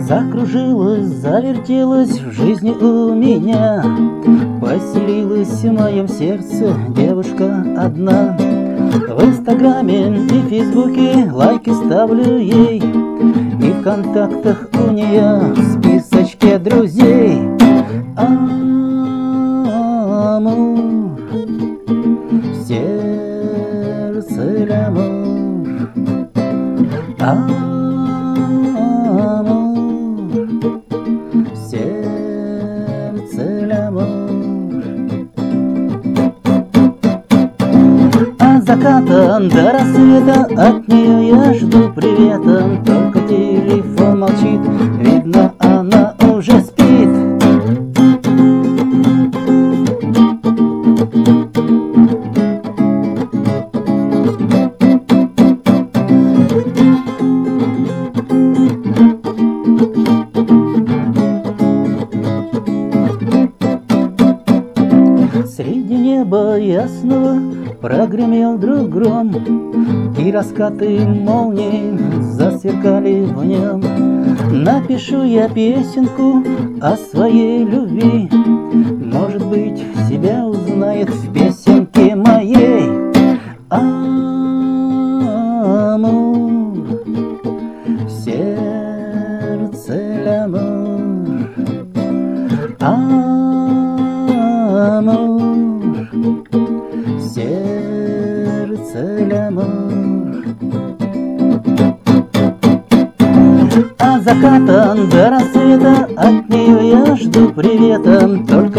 Закружилась, завертелась в жизни у меня. Поселилась в моем сердце девушка одна В инстаграме и фейсбуке лайки ставлю ей. И в контактах у нее в списочке друзей. Амур, сердце лямур Амур заката до рассвета от нее я жду привета. Только телефон молчит, видно она уже спит. Среди неба ясного прогремел вдруг гром И раскаты молний засверкали в нем. Напишу я песенку о своей любви. Может быть, себя узнает в песенке моей. Амур, сердце лямур. Амур, заката до рассвета от нее я жду привета. Только